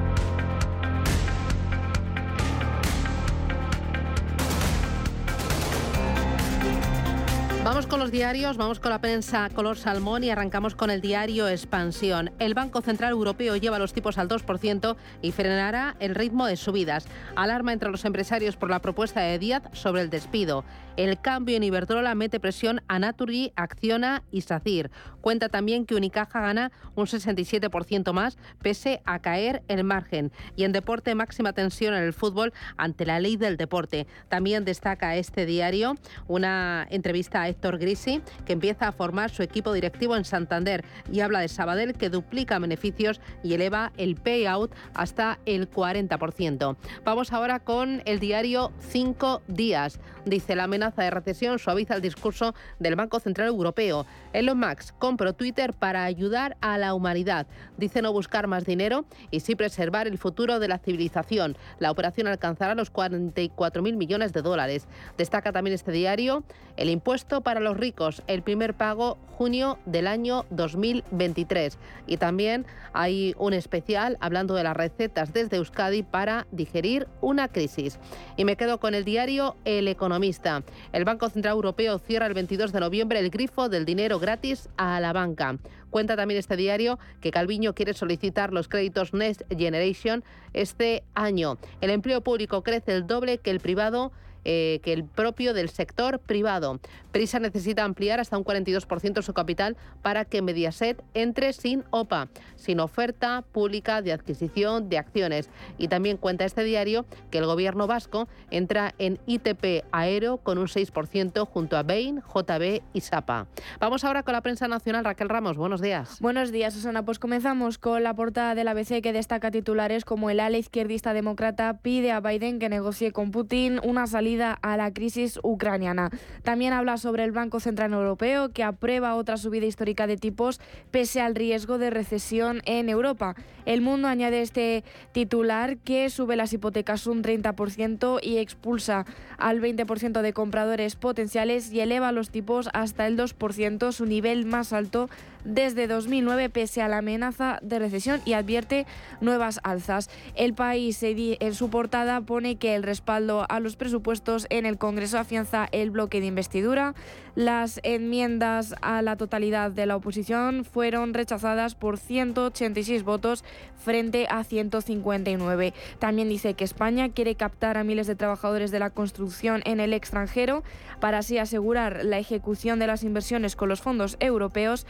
Vamos con los diarios, vamos con la prensa color salmón y arrancamos con el diario Expansión. El Banco Central Europeo lleva los tipos al 2% y frenará el ritmo de subidas. Alarma entre los empresarios por la propuesta de Díaz sobre el despido. El cambio en Iberdrola mete presión a Naturgy, Acciona y SACIR. Cuenta también que Unicaja gana un 67% más pese a caer el margen. Y en deporte máxima tensión en el fútbol ante la ley del deporte. También destaca este diario una entrevista a Héctor Grisi que empieza a formar su equipo directivo en Santander y habla de Sabadell que duplica beneficios y eleva el payout hasta el 40%. Vamos ahora con el diario Cinco Días. Dice la amenaza de recesión suaviza el discurso del Banco Central Europeo. Elon Musk compró Twitter para ayudar a la humanidad. Dice no buscar más dinero y sí preservar el futuro de la civilización. La operación alcanzará los 44.000 millones de dólares. Destaca también este diario el impuesto para los ricos, el primer pago junio del año 2023. Y también hay un especial hablando de las recetas desde Euskadi para digerir una crisis. Y me quedo con el diario El Economista. El Banco Central Europeo cierra el 22 de noviembre el grifo del dinero gratis a la banca. Cuenta también este diario que Calviño quiere solicitar los créditos Next Generation este año. El empleo público crece el doble que el privado eh, que el propio del sector privado. Prisa necesita ampliar hasta un 42% su capital para que Mediaset entre sin OPA, sin oferta pública de adquisición de acciones. Y también cuenta este diario que el gobierno vasco entra en ITP Aero con un 6% junto a Bain, JB y SAPA. Vamos ahora con la prensa nacional. Raquel Ramos, buenos días. Buenos días, Susana. Pues comenzamos con la portada del ABC que destaca titulares como el ala izquierdista demócrata pide a Biden que negocie con Putin una salida a la crisis ucraniana. También habla sobre el Banco Central Europeo que aprueba otra subida histórica de tipos pese al riesgo de recesión en Europa. El Mundo añade este titular que sube las hipotecas un 30% y expulsa al 20% de compradores potenciales y eleva los tipos hasta el 2%, su nivel más alto desde 2009 pese a la amenaza de recesión y advierte nuevas alzas. El país en su portada pone que el respaldo a los presupuestos en el Congreso afianza el bloque de investidura. Las enmiendas a la totalidad de la oposición fueron rechazadas por 186 votos frente a 159. También dice que España quiere captar a miles de trabajadores de la construcción en el extranjero para así asegurar la ejecución de las inversiones con los fondos europeos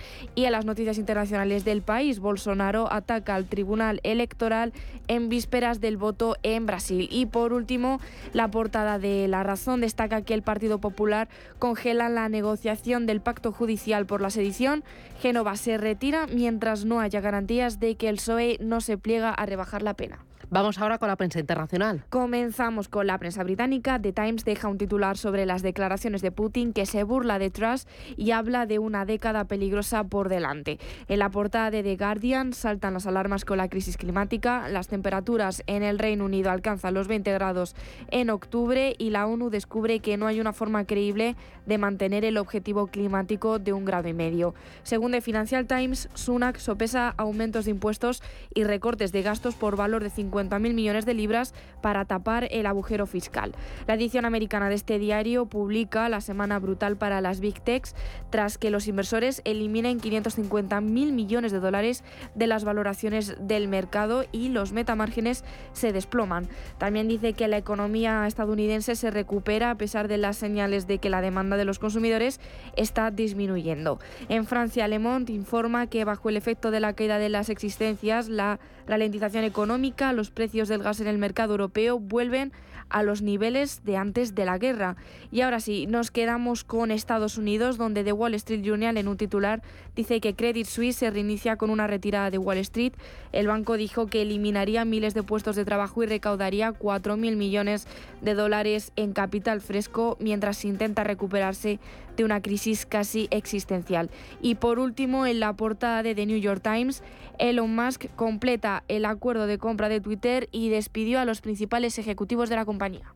a las noticias internacionales del país. Bolsonaro ataca al Tribunal Electoral en vísperas del voto en Brasil. Y por último, la portada de La Razón destaca que el Partido Popular congela la negociación del pacto judicial por la sedición. Génova se retira mientras no haya garantías de que el PSOE no se pliega a rebajar la pena. Vamos ahora con la prensa internacional. Comenzamos con la prensa británica. The Times deja un titular sobre las declaraciones de Putin que se burla de Truss y habla de una década peligrosa por delante. En la portada de The Guardian saltan las alarmas con la crisis climática. Las temperaturas en el Reino Unido alcanzan los 20 grados en octubre y la ONU descubre que no hay una forma creíble de mantener el objetivo climático de un grado y medio. Según The Financial Times, Sunak sopesa aumentos de impuestos y recortes de gastos por valor de 50 mil millones de libras para tapar el agujero fiscal. La edición americana de este diario publica la semana brutal para las Big Techs tras que los inversores eliminen 550 mil millones de dólares de las valoraciones del mercado y los metamárgenes se desploman. También dice que la economía estadounidense se recupera a pesar de las señales de que la demanda de los consumidores está disminuyendo. En Francia, Le Monde informa que bajo el efecto de la caída de las existencias, la ralentización económica, los precios del gas en el mercado europeo vuelven a los niveles de antes de la guerra. Y ahora sí, nos quedamos con Estados Unidos, donde The Wall Street Journal en un titular dice que Credit Suisse se reinicia con una retirada de Wall Street. El banco dijo que eliminaría miles de puestos de trabajo y recaudaría 4.000 millones de dólares en capital fresco mientras intenta recuperarse de una crisis casi existencial. Y por último, en la portada de The New York Times, Elon Musk completa el acuerdo de compra de Twitter y despidió a los principales ejecutivos de la compañía.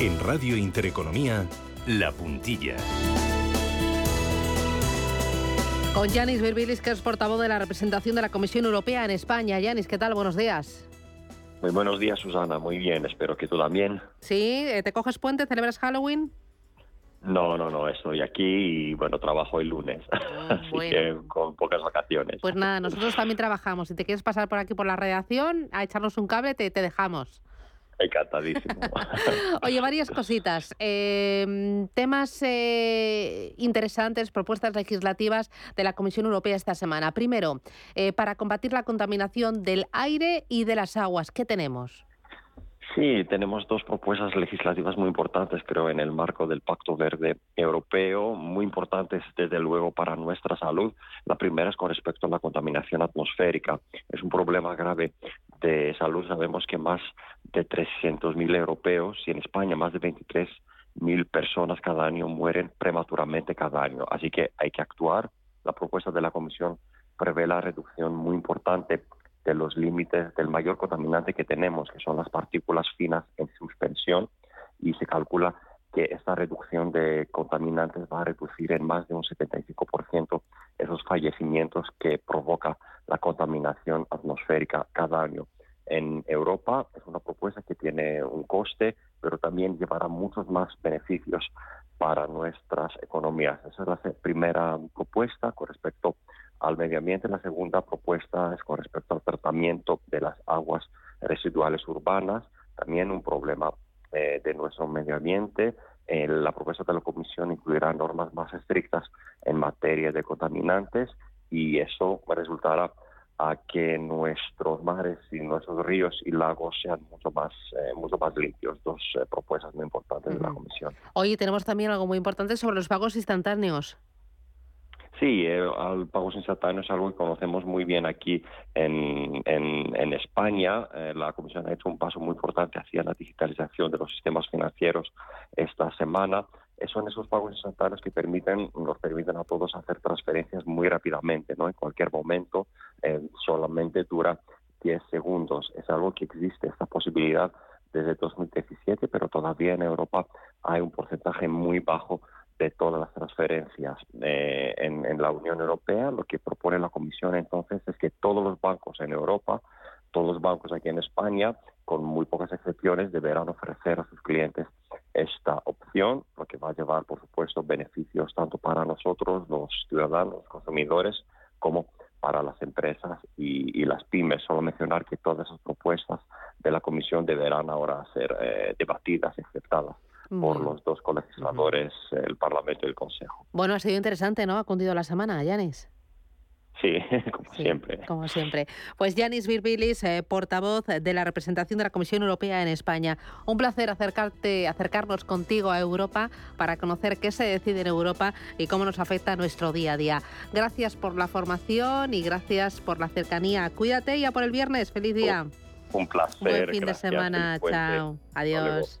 En Radio Intereconomía, La Puntilla. Con Yanis Virbilis, que es portavoz de la representación de la Comisión Europea en España. Yanis, ¿qué tal? Buenos días. Muy buenos días, Susana. Muy bien, espero que tú también. Sí, ¿te coges puente? ¿Celebras Halloween? No, no, no, estoy aquí y bueno, trabajo el lunes, Ah, [laughs] así que con pocas vacaciones. Pues nada, nosotros también trabajamos. Si te quieres pasar por aquí por la redacción a echarnos un cable, te, te dejamos. Encantadísimo. [laughs] Oye, varias cositas. Eh, temas eh, interesantes, propuestas legislativas de la Comisión Europea esta semana. Primero, eh, para combatir la contaminación del aire y de las aguas, ¿qué tenemos? Sí, tenemos dos propuestas legislativas muy importantes, creo, en el marco del Pacto Verde Europeo, muy importantes desde luego para nuestra salud. La primera es con respecto a la contaminación atmosférica. Es un problema grave de salud. Sabemos que más de 300.000 europeos y en España más de 23.000 personas cada año mueren prematuramente cada año. Así que hay que actuar. La propuesta de la Comisión prevé la reducción muy importante de los límites del mayor contaminante que tenemos, que son las partículas finas en suspensión, y se calcula que esta reducción de contaminantes va a reducir en más de un 75% esos fallecimientos que provoca la contaminación atmosférica cada año. En Europa es una propuesta que tiene un coste, pero también llevará muchos más beneficios para nuestras economías. Esa es la primera propuesta con respecto al medio ambiente. La segunda propuesta es con respecto al tratamiento de las aguas residuales urbanas, también un problema eh, de nuestro medio ambiente. Eh, la propuesta de la Comisión incluirá normas más estrictas en materia de contaminantes y eso resultará a que nuestros mares y nuestros ríos y lagos sean mucho más eh, mucho más limpios. Dos eh, propuestas muy importantes de la Comisión. Hoy tenemos también algo muy importante sobre los pagos instantáneos. Sí, el, el pago instantáneo es algo que conocemos muy bien aquí en, en, en España. Eh, la Comisión ha hecho un paso muy importante hacia la digitalización de los sistemas financieros esta semana. Son esos pagos instantáneos que permiten, nos permiten a todos hacer transferencias muy rápidamente, ¿no? En cualquier momento, eh, solamente dura 10 segundos. Es algo que existe, esta posibilidad desde 2017, pero todavía en Europa hay un porcentaje muy bajo de todas las transferencias eh, en, en, la Unión Europea. Lo que propone la Comisión entonces es que todos los bancos en Europa, todos los bancos aquí en España, con muy pocas excepciones, deberán ofrecer a sus clientes esta opción, lo que va a llevar, por supuesto, beneficios tanto para nosotros, los ciudadanos, los consumidores, como para las empresas y, y, las pymes. Solo mencionar que todas esas propuestas de la Comisión deberán ahora ser eh, debatidas y aceptadas por los dos colegisladores, el Parlamento y el Consejo. Bueno, ha sido interesante, ¿no? Ha cundido la semana, Yanis. Sí, [laughs] como sí, siempre. Como siempre. Pues Yanis Virbilis, eh, portavoz de la representación de la Comisión Europea en España. Un placer acercarte, acercarnos contigo a Europa para conocer qué se decide en Europa y cómo nos afecta a nuestro día a día. Gracias por la formación y gracias por la cercanía. Cuídate ya por el viernes. Feliz día. Un, un placer. Buen fin gracias, de semana. Chao. Adiós.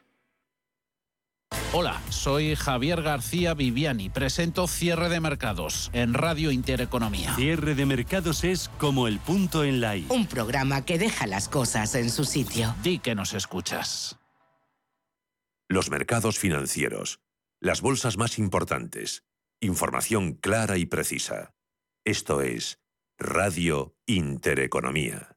Hola, soy Javier García Viviani. Presento Cierre de Mercados en Radio Intereconomía. Cierre de Mercados es como el punto en la I. Un programa que deja las cosas en su sitio. Di que nos escuchas. Los mercados financieros. Las bolsas más importantes. Información clara y precisa. Esto es Radio Intereconomía.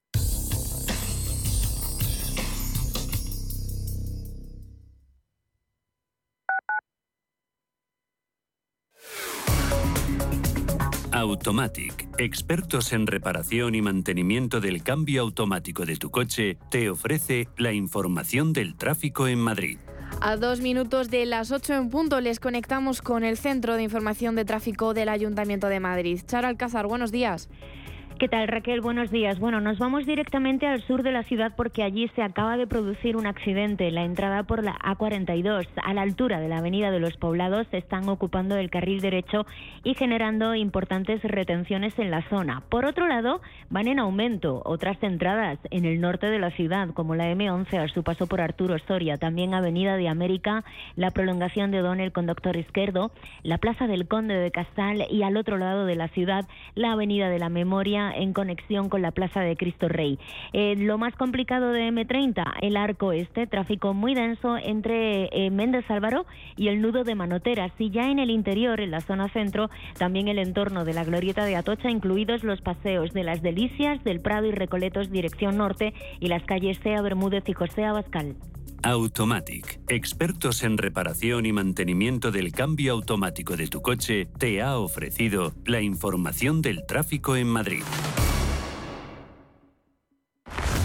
Automatic, expertos en reparación y mantenimiento del cambio automático de tu coche, te ofrece la información del tráfico en Madrid. A dos minutos de las 8 en punto les conectamos con el Centro de Información de Tráfico del Ayuntamiento de Madrid. Charo Alcázar, buenos días. ¿Qué tal Raquel? Buenos días. Bueno, nos vamos directamente al sur de la ciudad porque allí se acaba de producir un accidente. La entrada por la A42 a la altura de la Avenida de los Poblados están ocupando el carril derecho y generando importantes retenciones en la zona. Por otro lado, van en aumento otras entradas en el norte de la ciudad, como la M11 a su paso por Arturo Soria, también Avenida de América, la prolongación de Donel con Doctor Izquierdo, la Plaza del Conde de Castal y al otro lado de la ciudad, la Avenida de la Memoria en conexión con la Plaza de Cristo Rey. Eh, lo más complicado de M30, el arco este, tráfico muy denso entre eh, Méndez Álvaro y el nudo de Manoteras. Y ya en el interior, en la zona centro, también el entorno de la glorieta de Atocha, incluidos los paseos de las Delicias, del Prado y Recoletos dirección norte y las calles Sea Bermúdez y José Abascal. Automatic, expertos en reparación y mantenimiento del cambio automático de tu coche, te ha ofrecido la información del tráfico en Madrid.